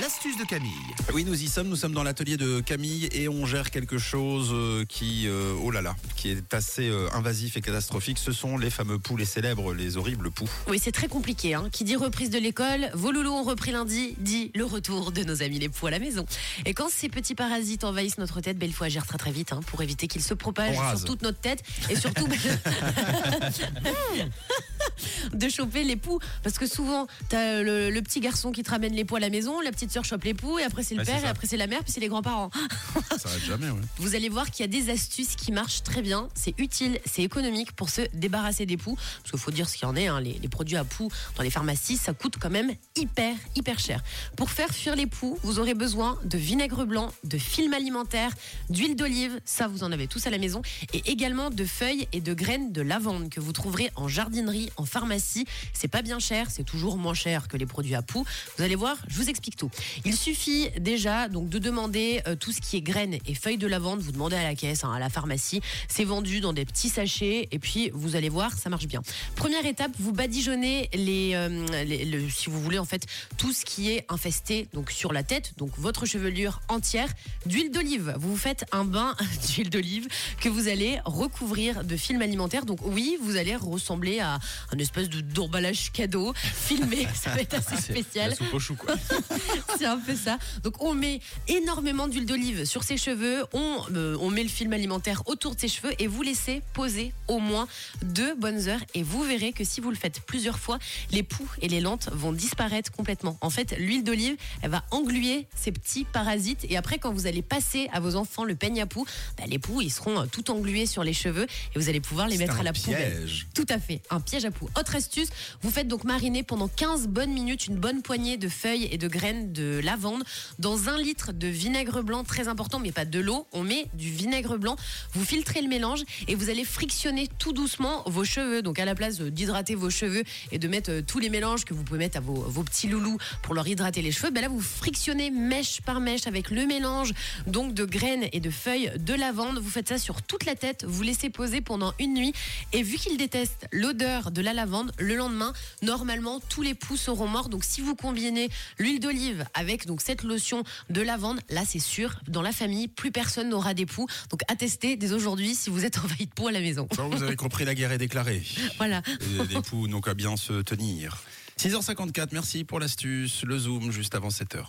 L'astuce de Camille. Oui, nous y sommes. Nous sommes dans l'atelier de Camille et on gère quelque chose euh, qui, euh, oh là là, qui est assez euh, invasif et catastrophique. Ce sont les fameux poux, les célèbres, les horribles poux. Oui, c'est très compliqué. Hein. Qui dit reprise de l'école, vos loulous ont repris lundi, dit le retour de nos amis les poux à la maison. Et quand ces petits parasites envahissent notre tête, ben, il faut agir très très vite hein, pour éviter qu'ils se propagent sur toute notre tête et surtout de choper les poux. Parce que souvent, t'as le, le petit garçon qui te ramène les poux à la maison, la petite sœur chope les poux, et après c'est le Ouais, père, et après c'est la mère, puis c'est les grands-parents. Ça arrête jamais, ouais. Vous allez voir qu'il y a des astuces qui marchent très bien. C'est utile, c'est économique pour se débarrasser des poux. Parce qu'il faut dire ce qu'il y en est. hein, les, les produits à poux dans les pharmacies, ça coûte quand même hyper, hyper cher. Pour faire fuir les poux, vous aurez besoin de vinaigre blanc, de film alimentaire, d'huile d'olive. Ça, vous en avez tous à la maison. Et également de feuilles et de graines de lavande que vous trouverez en jardinerie, en pharmacie. C'est pas bien cher, c'est toujours moins cher que les produits à poux. Vous allez voir, je vous explique tout. Il suffit déjà donc de demander euh, tout ce qui est graines et feuilles de lavande. Vous demandez à la caisse, hein, à la pharmacie. C'est vendu dans des petits sachets et puis vous allez voir, ça marche bien. Première étape, vous badigeonnez les, euh, si vous voulez en fait tout ce qui est infesté donc sur la tête, donc votre chevelure entière d'huile d'olive. Vous vous faites un bain d'huile d'olive que vous allez recouvrir de film alimentaire. Donc oui, vous allez ressembler à un espèce de d'emballage cadeau filmé. Ça va être assez spécial. Quoi. C'est un peu ça. Donc on met énormément d'huile d'olive sur ses cheveux, on, euh, on met le film alimentaire autour de ses cheveux et vous laissez poser au moins deux bonnes heures et vous verrez que si vous le faites plusieurs fois, les poux et les lentes vont disparaître complètement. En fait, l'huile d'olive, elle va engluer ces petits parasites et après quand vous allez passer à vos enfants le peigne à poux, bah, les poux ils seront euh, tout englués sur les cheveux et vous allez pouvoir les C'est mettre à la poubelle. piège. Tout à fait, un piège à poux. Autre astuce, vous faites donc mariner pendant 15 bonnes minutes une bonne poignée de feuilles et de graines de lavande dans un litre de vinaigre blanc, très important, mais pas de l'eau. On met du vinaigre blanc, vous filtrez le mélange et vous allez frictionner tout doucement vos cheveux. Donc à la place d'hydrater vos cheveux et de mettre euh, tous les mélanges que vous pouvez mettre à vos, petits loulous pour leur hydrater les cheveux, ben là vous frictionnez mèche par mèche avec le mélange donc de graines et de feuilles de lavande. Vous faites ça sur toute la tête, vous laissez poser pendant une nuit et vu qu'ils détestent l'odeur de la lavande, le lendemain, normalement tous les poux seront morts. Donc si vous combinez l'huile d'olive avec donc cette lotion de lavande, là c'est sûr, dans la famille, plus personne n'aura des poux. Donc à tester dès aujourd'hui si vous êtes envahi de poux à la maison. Bon, vous avez compris, la guerre est déclarée. Voilà. Et les poux n'ont qu'à bien se tenir. 6h54, merci pour l'astuce. Le zoom juste avant 7h.